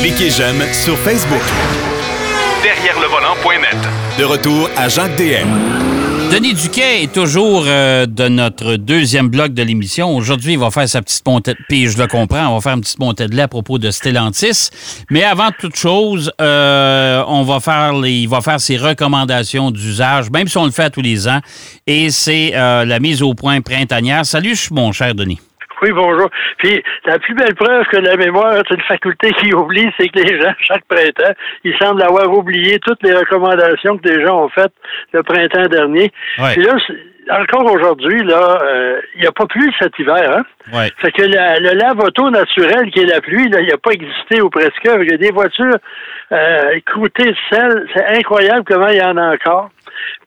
Cliquez j'aime sur Facebook. Derrière le volant.net. De retour à Jacques DM. Denis Duquet est toujours euh, de notre deuxième bloc de l'émission. Aujourd'hui, il va faire sa petite montée, puis je le comprends, on va faire une petite montée de lait à propos de Stellantis. Mais avant toute chose, euh, on va faire les, il va faire ses recommandations d'usage, même si on le fait tous les ans. Et c'est euh, la mise au point printanière. Salut, mon cher Denis. Oui, bonjour. Puis la plus belle preuve que la mémoire est une faculté qui oublie, c'est que les gens, chaque printemps, ils semblent avoir oublié toutes les recommandations que les gens ont faites le printemps dernier. Puis là, encore aujourd'hui, là, euh, il n'y a pas plu cet hiver, hein? Ouais. Fait que le lave-auto naturel qui est la pluie, là, il n'a pas existé ou presque. Il y a des voitures euh, croûtées de sel. C'est incroyable comment il y en a encore.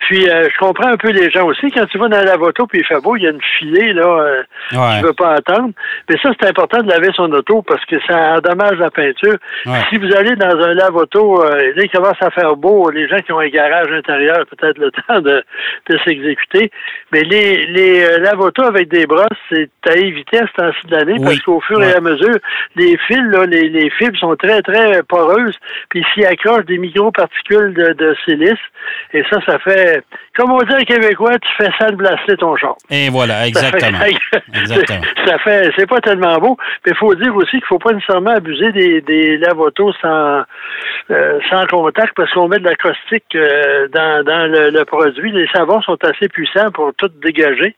Puis euh, je comprends un peu les gens aussi. Quand tu vas dans la auto puis il fait beau, il y a une filée là, euh, Ouais. tu veux pas attendre. Mais ça, c'est important de laver son auto parce que ça endommage la peinture. Ouais. Si vous allez dans un lave-auto, euh, là, il commence à faire beau, les gens qui ont un garage intérieur, peut-être le temps de, de s'exécuter. Mais les, les euh, lave-auto avec des brosses, c'est à éviter à ce temps-ci de l'année Oui. parce qu'au fur Ouais. et à mesure, les fils, là, les, les fibres sont très, très poreuses, puis s'y accrochent des microparticules de, de silice. Et ça, ça fait, comme on dit en québécois, tu fais sandblaster ton char. Et voilà, Ça exactement. fait, Exactement. ça fait, c'est pas tellement beau, mais il faut dire aussi qu'il faut pas nécessairement abuser des, des sans, euh, sans contact parce qu'on met de la caustique euh, dans, dans le, le produit. Les savons sont assez puissants pour tout dégager.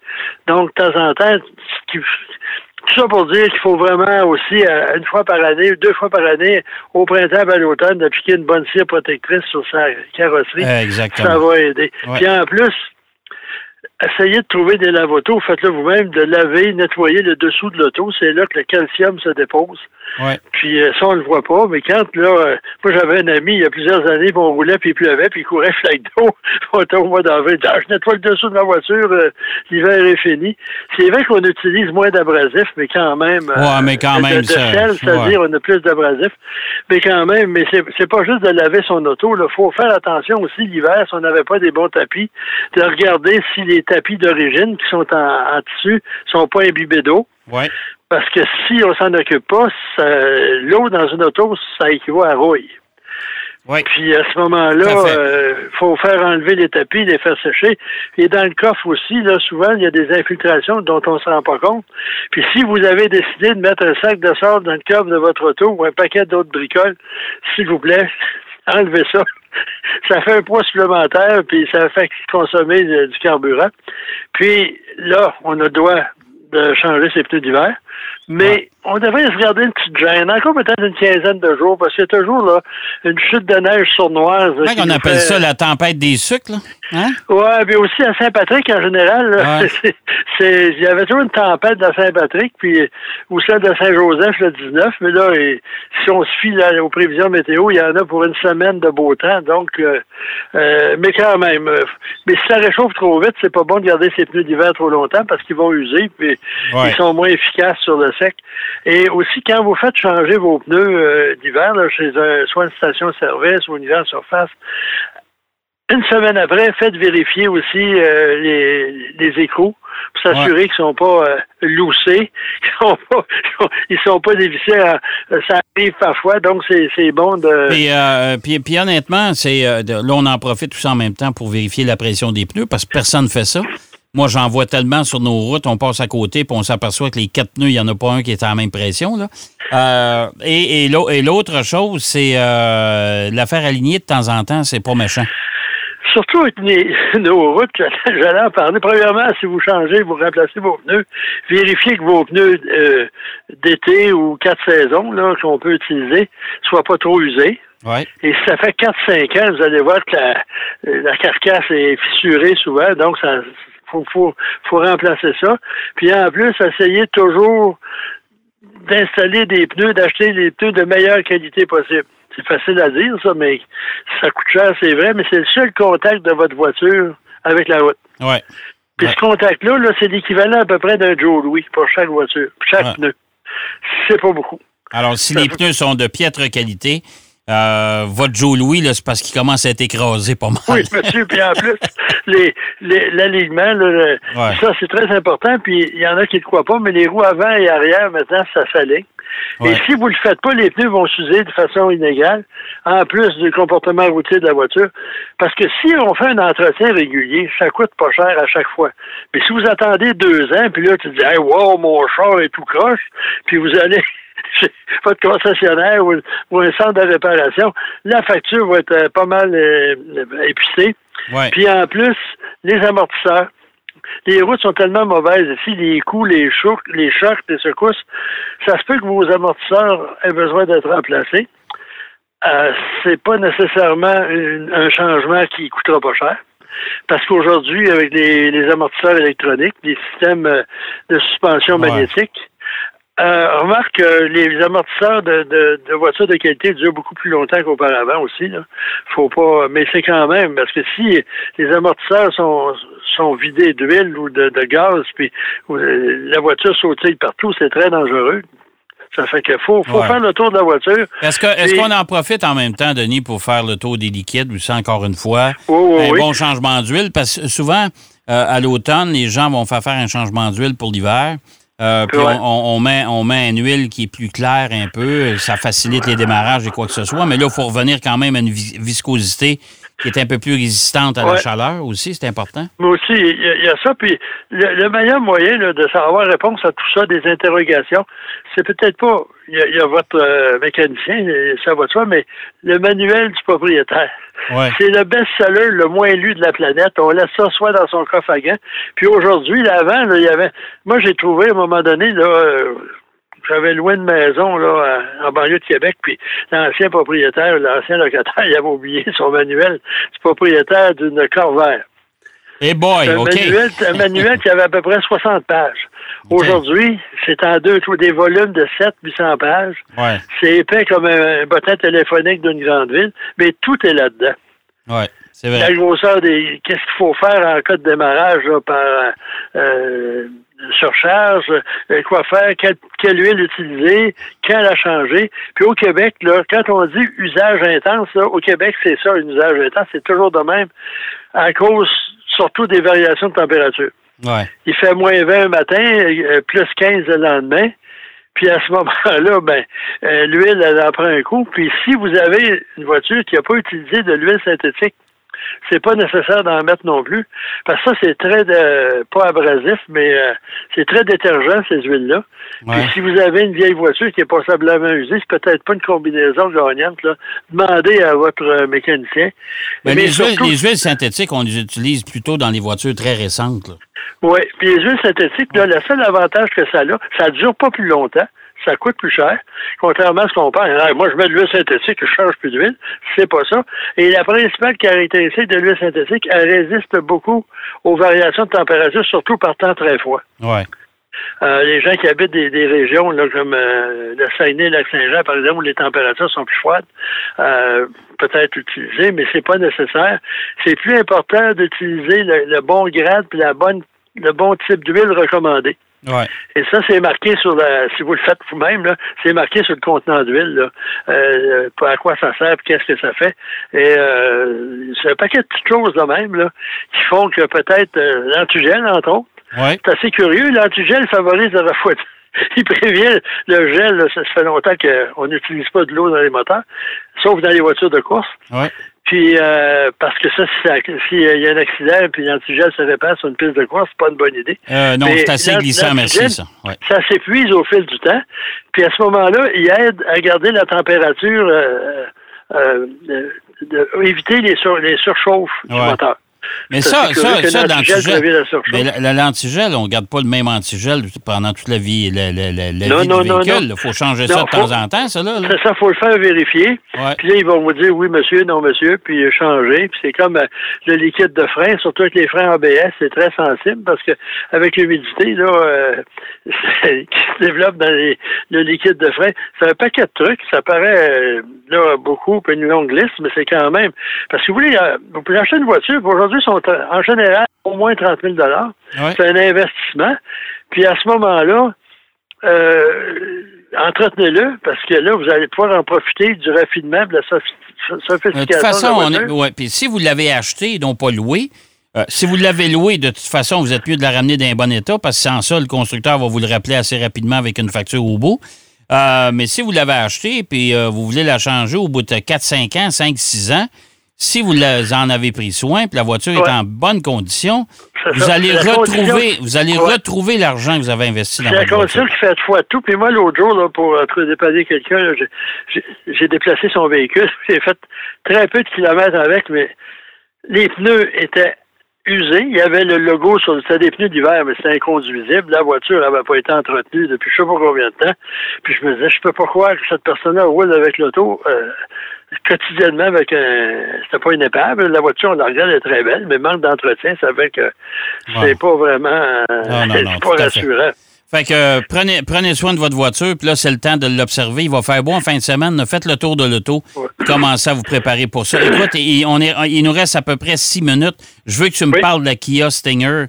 Donc, de temps en temps, ce qui- tout ça pour dire qu'il faut vraiment aussi, euh, une fois par année, deux fois par année, au printemps et à l'automne, d'appliquer une bonne cire protectrice sur sa carrosserie. Exactement. Ça va aider. Ouais. Puis en plus, essayez de trouver des lave-autos, faites-le vous-même, de laver, nettoyer le dessous de l'auto. C'est là que le calcium se dépose. Ouais. Puis euh, ça, on le voit pas, mais quand, là, euh, moi, j'avais un ami, il y a plusieurs années, puis on roulait, puis il pleuvait, puis il courait flaque d'eau. On était au mois d'avril. Ah, je nettoie le dessous de ma voiture, euh, l'hiver est fini. C'est vrai qu'on utilise moins d'abrasif, mais quand même... Ouais, mais quand même, de, c'est-à-dire ouais. on a plus d'abrasif. Mais quand même, mais c'est c'est pas juste de laver son auto. Il faut faire attention aussi l'hiver, si on n'avait pas des bons tapis, de regarder si les tapis d'origine qui sont en, en tissu sont pas imbibés d'eau. Ouais. Parce que si on s'en occupe pas, l'eau dans une auto, ça équivaut à rouille. Ouais. Puis à ce moment-là, fait. euh, faut faire enlever les tapis, les faire sécher. Et dans le coffre aussi, là, souvent, il y a des infiltrations dont on ne se rend pas compte. Puis si vous avez décidé de mettre un sac de sable dans le coffre de votre auto ou un paquet d'autres bricoles, s'il vous plaît, enlevez ça. Ça fait un poids supplémentaire, puis ça fait consommer de- du carburant. Puis là, on a le droit de changer ses pneus d'hiver. Mais Ouais. on devrait se garder une petite gêne, encore peut-être une quinzaine de jours, parce qu'il y a toujours là, une chute de neige sournoise. Qui on appelle fait- ça la tempête des sucres, là? Hein? Ouais, puis aussi à Saint-Patrick en général, Ouais. c'est- il y avait toujours une tempête à Saint-Patrick, puis ou celle de Saint-Joseph le 19, mais là, et- si on se fie là, aux prévisions météo, il y en a pour une semaine de beau temps, donc, euh, euh, mais quand même, euh, mais si ça réchauffe trop vite, c'est pas bon de garder ses pneus d'hiver trop longtemps parce qu'ils vont user, puis Ouais. ils sont moins efficaces sur le sec. Et aussi, quand vous faites changer vos pneus euh, d'hiver, chez un, soit une station-service ou une hiver surface, une semaine après, faites vérifier aussi euh, les, les écrous pour s'assurer qu'ils sont pas euh, loussés, qu'ils sont pas, ils sont pas dévissés. à- ça arrive parfois, donc c'est c'est bon de. Puis, euh, puis, puis honnêtement, c'est euh, là, on en profite tous en même temps pour vérifier la pression des pneus parce que personne ne fait ça. Moi, j'en vois tellement sur nos routes, on passe à côté puis on s'aperçoit que les quatre pneus, il n'y en a pas un qui est à la même pression. Là. Euh, et et l'au- et l'autre chose, c'est euh, l'affaire alignée de temps en temps, c'est pas méchant. Surtout avec nos routes, j'allais en parler. Premièrement, si vous changez, vous remplacez vos pneus, vérifiez que vos pneus euh, d'été ou quatre saisons qu'on peut utiliser soient pas trop usés. Ouais. Et si ça fait 4-5 ans, vous allez voir que la, la carcasse est fissurée souvent, donc ça faut, faut, faut remplacer ça. Puis en plus, essayez toujours d'installer des pneus, d'acheter des pneus de meilleure qualité possible. C'est facile à dire, ça, mais ça coûte cher, c'est vrai, mais c'est le seul contact de votre voiture avec la route. Ouais. Puis Ouais. ce contact-là, là, c'est l'équivalent à peu près d'un Joe Louis pour chaque voiture, chaque Ouais. pneu. C'est pas beaucoup. Alors, si les pneus sont de piètre qualité, euh, votre Joe Louis, là, c'est parce qu'il commence à être écrasé pas mal. Oui, monsieur. Puis en plus, les, les- l'alignement, là, le- Ouais. ça, c'est très important. Puis il y en a qui ne croient pas, mais les roues avant et arrière, maintenant, ça s'aligne. Et si vous le faites pas, les pneus vont s'user de façon inégale, en plus du comportement routier de la voiture. Parce que si on fait un entretien régulier, ça coûte pas cher à chaque fois. Mais si vous attendez deux ans, puis là, tu dis, hey, wow, mon char est tout croche, puis vous allez chez votre concessionnaire ou, un centre de réparation, la facture va être euh, pas mal euh, épicée. Puis en plus, les amortisseurs. Les routes sont tellement mauvaises ici, les coups, les chocs, les chocs, les secousses. Ça se peut que vos amortisseurs aient besoin d'être remplacés. Euh, c'est pas nécessairement un changement qui coûtera pas cher. Parce qu'aujourd'hui, avec les, amortisseurs électroniques, les systèmes euh, de suspension magnétique, euh, remarque que les amortisseurs de, de, voitures de qualité durent beaucoup plus longtemps qu'auparavant aussi. Là. Faut pas, mais c'est quand même parce que si les amortisseurs sont, sont vidés d'huile ou de, gaz, puis la voiture sautille partout, c'est très dangereux. Ça fait qu'il faut, faut faire le tour de la voiture. Est-ce qu'on en profite en même temps, Denis, pour faire le tour des liquides ou ça encore une fois? un bon changement d'huile? Parce que souvent, euh, à l'automne, les gens vont faire faire un changement d'huile pour l'hiver. Euh, puis on, met, on met une huile qui est plus claire un peu, ça facilite les démarrages et quoi que ce soit, mais là, il faut revenir quand même à une viscosité qui est un peu plus résistante à la chaleur aussi, c'est important. Mais aussi, il y, a ça. Puis le, meilleur moyen de savoir réponse à tout ça, des interrogations, c'est peut-être pas, il y, a votre euh, mécanicien, ça va de soi, mais le manuel du propriétaire. C'est le best-seller le moins lu de la planète. On laisse ça soit dans son coffre à gants. Puis aujourd'hui, l'avant, il y avait. Moi, j'ai trouvé à un moment donné, là, euh, j'avais loué une maison là, en banlieue de Québec, puis l'ancien propriétaire, l'ancien locataire, il avait oublié son manuel du propriétaire d'une Corvair. Et eh boy, un Manuel, un manuel qui avait à peu près 60 pages. Aujourd'hui, c'est en deux, des volumes de 700-800 pages. C'est épais comme un, bottin téléphonique d'une grande ville, mais tout est là-dedans. Ouais, c'est vrai. La grosseur des. Qu'est-ce qu'il faut faire en cas de démarrage par euh, surcharge, euh, quoi faire, quelle, huile utiliser, quand la changer. Puis au Québec, là, quand on dit usage intense, au Québec, c'est ça, un usage intense, c'est toujours de même, à cause surtout des variations de température. Il fait moins 20 le matin, euh, plus 15 le lendemain. Puis à ce moment-là, ben, euh, l'huile, elle en prend un coup. Puis si vous avez une voiture qui n'a pas utilisé de l'huile synthétique, c'est pas nécessaire d'en mettre non plus. Parce que ça, c'est très, pas abrasif, mais euh, c'est très détergent, ces huiles-là. Puis si vous avez une vieille voiture qui est passablement usée, c'est peut-être pas une combinaison gagnante, là. Demandez à votre euh, mécanicien. Ben, mais les, huiles, synthétiques, on les utilise plutôt dans les voitures très récentes, Oui, puis les huiles synthétiques, là, le seul avantage que ça a, ça ne dure pas plus longtemps ça coûte plus cher, contrairement à ce qu'on pense. moi, je mets de l'huile synthétique, je change plus d'huile. C'est pas ça. Et la principale caractéristique de l'huile synthétique, elle résiste beaucoup aux variations de température, surtout par temps très froid. Ouais. Euh, les gens qui habitent des, régions là, comme euh, le Saguenay, le Lac-Saint-Jean, par exemple, où les températures sont plus froides, euh, peut-être utiliser, mais c'est pas nécessaire. C'est plus important d'utiliser le, le, bon grade et la bonne, le bon type d'huile recommandé. Et ça, c'est marqué sur la, si vous le faites vous-même, c'est marqué sur le contenant d'huile, euh, à quoi ça sert, qu'est-ce que ça fait. Et euh, c'est un paquet de petites choses de même, là, qui font que peut-être euh, l'antigel, entre autres. C'est assez curieux. L'antigel favorise la refroidissement. Il prévient le gel, ça, fait longtemps qu'on n'utilise pas de l'eau dans les moteurs, sauf dans les voitures de course. Puis euh, parce que ça, s'il y a un accident puis l'antigel se répand sur une piste de course, c'est pas une bonne idée. Euh, non, c'est assez glissant, merci, ça. Ça s'épuise au fil du temps. Puis à ce moment-là, il aide à garder la température, euh, euh de, éviter les, sur, les surchauffes du moteur. Mais ça, ça, ça, l'antigel. Mais l'antigel, on ne garde pas le même antigel pendant toute la vie, la, la, la, la vie du véhicule. Il faut changer ça de temps en temps, ça, là. Ça, il faut le faire vérifier. Puis là, ils vont vous dire oui, monsieur, non, monsieur, puis changer. Puis c'est comme euh, le liquide de frein, surtout avec les freins ABS, c'est très sensible parce que avec l'humidité, là, euh, qui se développe dans le liquide de frein, c'est un paquet de trucs. Ça paraît, euh, là, beaucoup, puis une longue liste, mais c'est quand même. Parce que vous voulez, vous pouvez acheter une voiture, aujourd'hui, sont en général au moins 30 000 C'est un investissement. Puis à ce moment-là, euh, entretenez-le parce que là, vous allez pouvoir en profiter du raffinement, de la sophistication. De toute façon, puis si vous l'avez acheté et non pas loué, euh, si vous l'avez loué, de toute façon, vous êtes mieux de la ramener dans un bon état parce que sans ça, le constructeur va vous le rappeler assez rapidement avec une facture au bout. Euh, mais si vous l'avez acheté puis euh, vous voulez la changer au bout de 4-5 ans, 5-6 ans, si vous en avez pris soin puis la voiture est en bonne condition, vous allez, retrouver, vous allez retrouver l'argent que vous avez investi dans votre voiture. C'est la condition qui fait fois tout. Puis moi, l'autre jour, là, pour euh, dépanner quelqu'un, j'ai déplacé son véhicule. J'ai fait très peu de kilomètres avec, mais les pneus étaient usés. Il y avait le logo sur c'était des pneus d'hiver, mais c'était inconduisible. La voiture n'avait pas été entretenue depuis je sais pas combien de temps. Puis je me disais, je peux pas croire que cette personne-là roule avec l'auto euh, quotidiennement avec un. C'était pas une épave. La voiture, on la regarde, elle est très belle, mais manque d'entretien, ça fait que c'est pas vraiment. Euh, c'est pas rassurant. Fait que euh, prenez, prenez soin de votre voiture, puis là, c'est le temps de l'observer. Il va faire beau en fin de semaine. Faites le tour de l'auto. Commencez à vous préparer pour ça. Écoute, il, on est, il nous reste à peu près six minutes. Je veux que tu me parles de la Kia Stinger.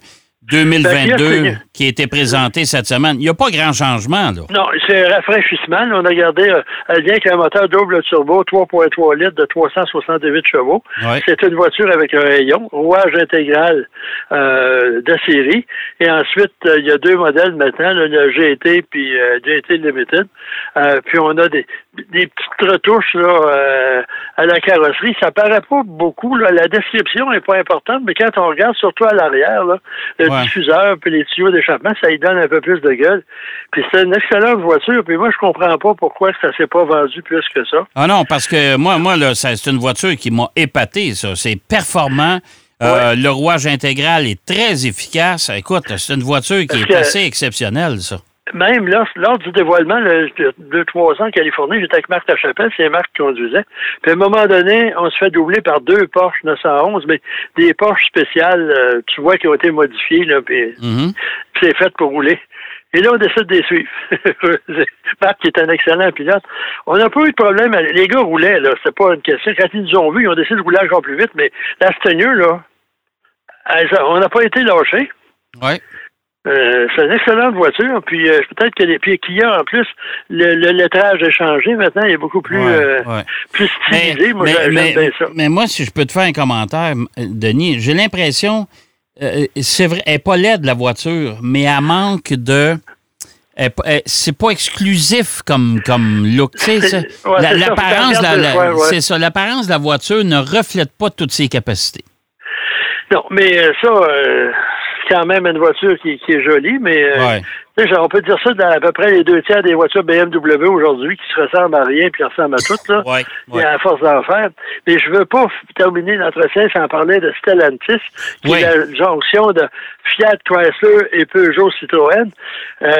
2022 qui a été présenté cette semaine. Il n'y a pas grand changement, là. Non, c'est un rafraîchissement. On a gardé, euh, elle vient avec un moteur double turbo, 3.3 litres de 368 chevaux. C'est une voiture avec un rayon, rouage intégral euh, de série. Et ensuite, euh, il y a deux modèles maintenant, le GT puis GT Limited. puis on a des, des petites retouches là, à la carrosserie. Ça paraît pas beaucoup. Là. La description n'est pas importante, mais quand on regarde surtout à l'arrière, le diffuseur puis les tuyaux d'échappement, ça y donne un peu plus de gueule. Puis c'est une excellente voiture. Puis moi, je comprends pas pourquoi ça s'est pas vendu plus que ça. Ah non, parce que moi, moi là, c'est une voiture qui m'a épaté, ça. C'est performant. Euh, le rouage intégral est très efficace. Écoute, c'est une voiture qui est assez exceptionnelle, ça même lors, lors du dévoilement, le, deux, trois ans en Californie, j'étais avec Marc Lachapelle, c'est Marc qui conduisait. Puis à un moment donné, on se fait doubler par deux Porsche 911, mais des Porsche spéciales, euh, tu vois, qui ont été modifiées, là, puis mm-hmm. c'est fait pour rouler. Et là, on décide de les suivre. Marc, qui est un excellent pilote. On n'a pas eu de problème. Les gars roulaient, là. C'est pas une question. Quand ils nous ont vus, ils ont décidé de rouler encore plus vite, mais la Steigneur, là, on n'a pas été lâchés. Oui. Euh, c'est une excellente voiture. Puis euh, peut-être que les puis a en plus, le, le, lettrage a changé. Maintenant, il est beaucoup plus, euh, plus stylisé. moi, mais, bien ça. Mais moi, si je peux te faire un commentaire, Denis, j'ai l'impression, c'est vrai, elle n'est pas laide, la voiture, mais elle manque de c'est pas exclusif comme, comme look. l'apparence c'est ça, l'apparence de la voiture ne reflète pas toutes ses capacités. Non, mais ça, quand même une voiture qui, est jolie, mais euh, on peut dire ça dans à peu près les deux tiers des voitures BMW aujourd'hui qui se ressemblent à rien puis ressemblent à toutes, là. Y a la force d'en faire. Mais je veux pas terminer l'entretien sans parler de Stellantis, qui est la jonction de Fiat Chrysler et Peugeot Citroën. Euh,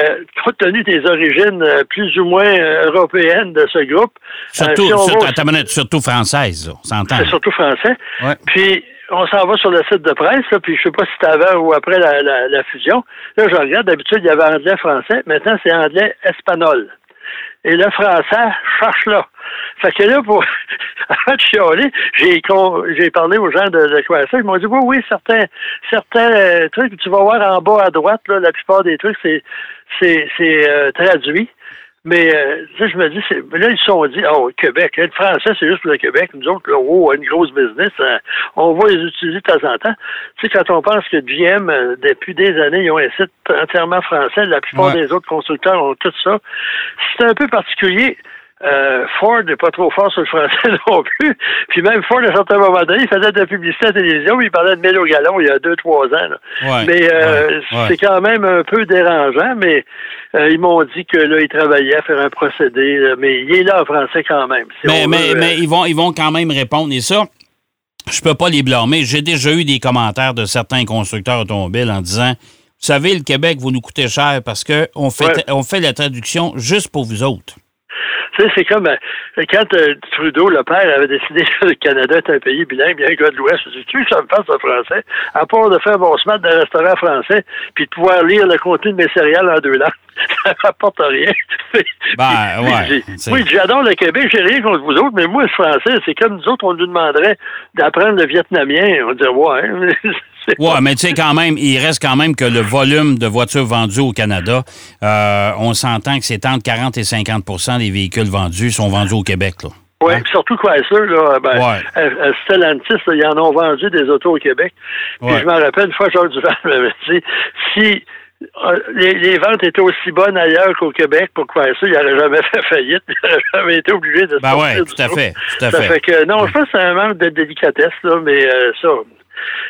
compte tenu des origines euh, plus ou moins européennes de ce groupe. Surtout, surtout, surtout française, on s'entend. C'est surtout français. Puis on s'en va sur le site de presse, puis je sais pas si c'était avant ou après la, fusion. Là, je regarde, d'habitude, il y avait anglais-français. Maintenant, c'est anglais-espagnol. Et le français cherche là. Fait que là, pour avant de chialer, j'ai, j'ai parlé aux gens de, de ça. Ils m'ont dit oui, oui, certains, certains euh, trucs, tu vas voir en bas à droite, là, la plupart des trucs, c'est, c'est, c'est euh, traduit. Mais euh, je me dis, là, ils se sont dit, oh, Québec, être français, c'est juste pour le Québec. Nous autres, là, oh, une grosse business, hein. on va les utiliser de temps en temps. Tu sais, quand on pense que GM, euh, depuis des années, ils ont un site entièrement français, la plupart des autres constructeurs ont tout ça. C'est un peu particulier. Euh, Ford n'est pas trop fort sur le français non plus. Puis même Ford, à un certain moment donné, il faisait de la publicité à la télévision, il parlait de mélo galon il y a deux, trois ans. mais euh, c'est quand même un peu dérangeant, mais euh, ils m'ont dit que là, il travaillait à faire un procédé, mais il est là en français quand même. mais, mais, mais ils vont ils vont quand même répondre. Et ça, je peux pas les blâmer. J'ai déjà eu des commentaires de certains constructeurs automobiles en disant Vous savez, le Québec, vous nous coûtez cher parce qu'on fait, on fait la traduction juste pour vous autres. Tu sais, c'est comme euh, quand euh, Trudeau, le père, avait décidé que le Canada est un pays bilingue, bien gars de l'Ouest. Tu ça me passe le français, à part de faire mon semaine d'un restaurant français, puis de pouvoir lire le contenu de mes céréales en deux langues. ça rapporte rien. ben, ouais. Oui, j'adore le Québec, j'ai rien contre vous autres, mais moi, le français, c'est comme nous autres, on nous demanderait d'apprendre le vietnamien. On dirait, ouais. Oui, mais tu sais, quand même, il reste quand même que le volume de voitures vendues au Canada, euh, on s'entend que c'est entre 40 et 50% des véhicules vendus sont vendus au Québec. Là. Oui, hein? surtout Chrysler, là, ben, ouais. Stellantis, ils en ont vendu des autos au Québec. Puis je me rappelle, une fois, Georges Duval m'avait dit, si Euh, les, ventes étaient aussi bonnes ailleurs qu'au Québec pour faire ça. Il n'aurait jamais fait faillite. Il n'aurait jamais été obligé de ben ouais, tout à fait, tout à ça fait. que, non, je pense que c'est un manque de délicatesse, là, mais euh, ça,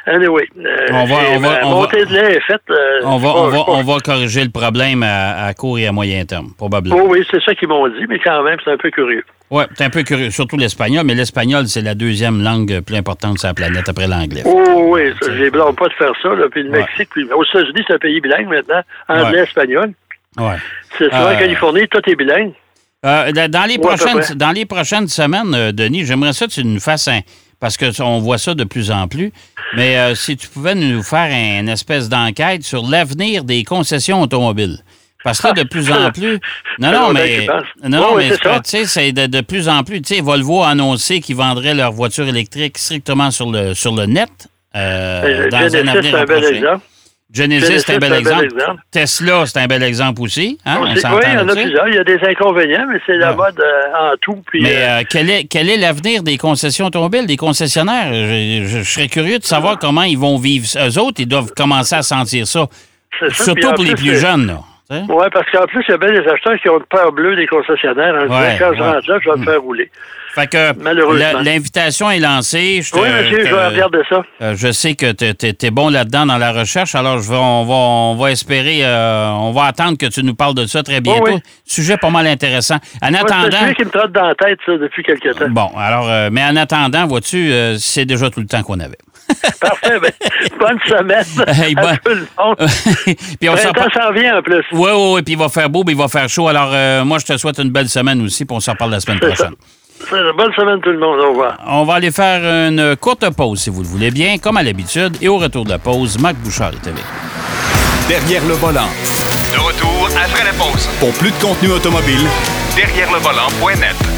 Anyway, euh, on va, on va, on va, est faite. Euh, on, va, on, va, on va corriger le problème à, court et à moyen terme, probablement. Oh, oui, c'est ça qu'ils m'ont dit, mais quand même, c'est un peu curieux. Oui, c'est un peu curieux, surtout l'espagnol, mais l'espagnol, c'est la deuxième langue plus importante sur la planète après l'anglais. Oh, oui, je ne blâme pas de faire ça. Là. Puis le Mexique, puis aux États-Unis, c'est un pays bilingue maintenant, anglais-espagnol. Ouais. C'est ça, en euh, Californie, tout est bilingue. dans, les prochaines, dans les prochaines semaines, Denis, j'aimerais ça que tu nous fasses un parce qu'on voit ça de plus en plus. Mais euh, si tu pouvais nous faire une espèce d'enquête sur l'avenir des concessions automobiles. Parce que de plus en plus. Non, non, mais. Non, mais tu sais, c'est de, plus en plus. Tu sais, Volvo a annoncé qu'ils vendraient leur voiture électrique strictement sur le, sur le net. Euh, dans un avenir un bel exemple. Genesis, c'est un, bel exemple. Tesla, c'est un bel exemple aussi. Hein? oui, il y en a plusieurs. Il y a des inconvénients, mais c'est la mode euh, en tout. mais euh, euh, quel est quel est l'avenir des concessions automobiles, des concessionnaires? Je, serais curieux de savoir comment ils vont vivre. Eux autres, ils doivent commencer à sentir ça. Surtout pour les plus jeunes. Là. Oui, parce qu'en plus, il y a bien des acheteurs qui ont le peur bleu des concessionnaires. En ouais, quand je rentre là, je vais me faire rouler. Fait que l'invitation est lancée. Je oui, monsieur, je vais regarder ça. Euh, je sais que tu es, bon là-dedans dans la recherche, alors je vais, on, va, on va espérer, euh, on va attendre que tu nous parles de ça très bientôt. Sujet pas mal intéressant. En attendant. C'est qui me trotte dans la tête, ça, depuis quelques temps. Bon, alors, euh, mais en attendant, vois-tu, c'est déjà tout le temps qu'on avait. Parfait. Ben, bonne semaine hey, à tout le monde. puis on s'en vient en plus. Oui, oui, oui. Puis il va faire beau, puis il va faire chaud. Alors, moi, je te souhaite une belle semaine aussi, puis on s'en parle la semaine prochaine. Bonne semaine tout le monde. Au revoir. On va aller faire une courte pause, si vous le voulez bien, comme à l'habitude. Et au retour de la pause, Marc Bouchard est avec. Derrière le volant. De retour après la pause. Pour plus de contenu automobile, derrière le volant.net.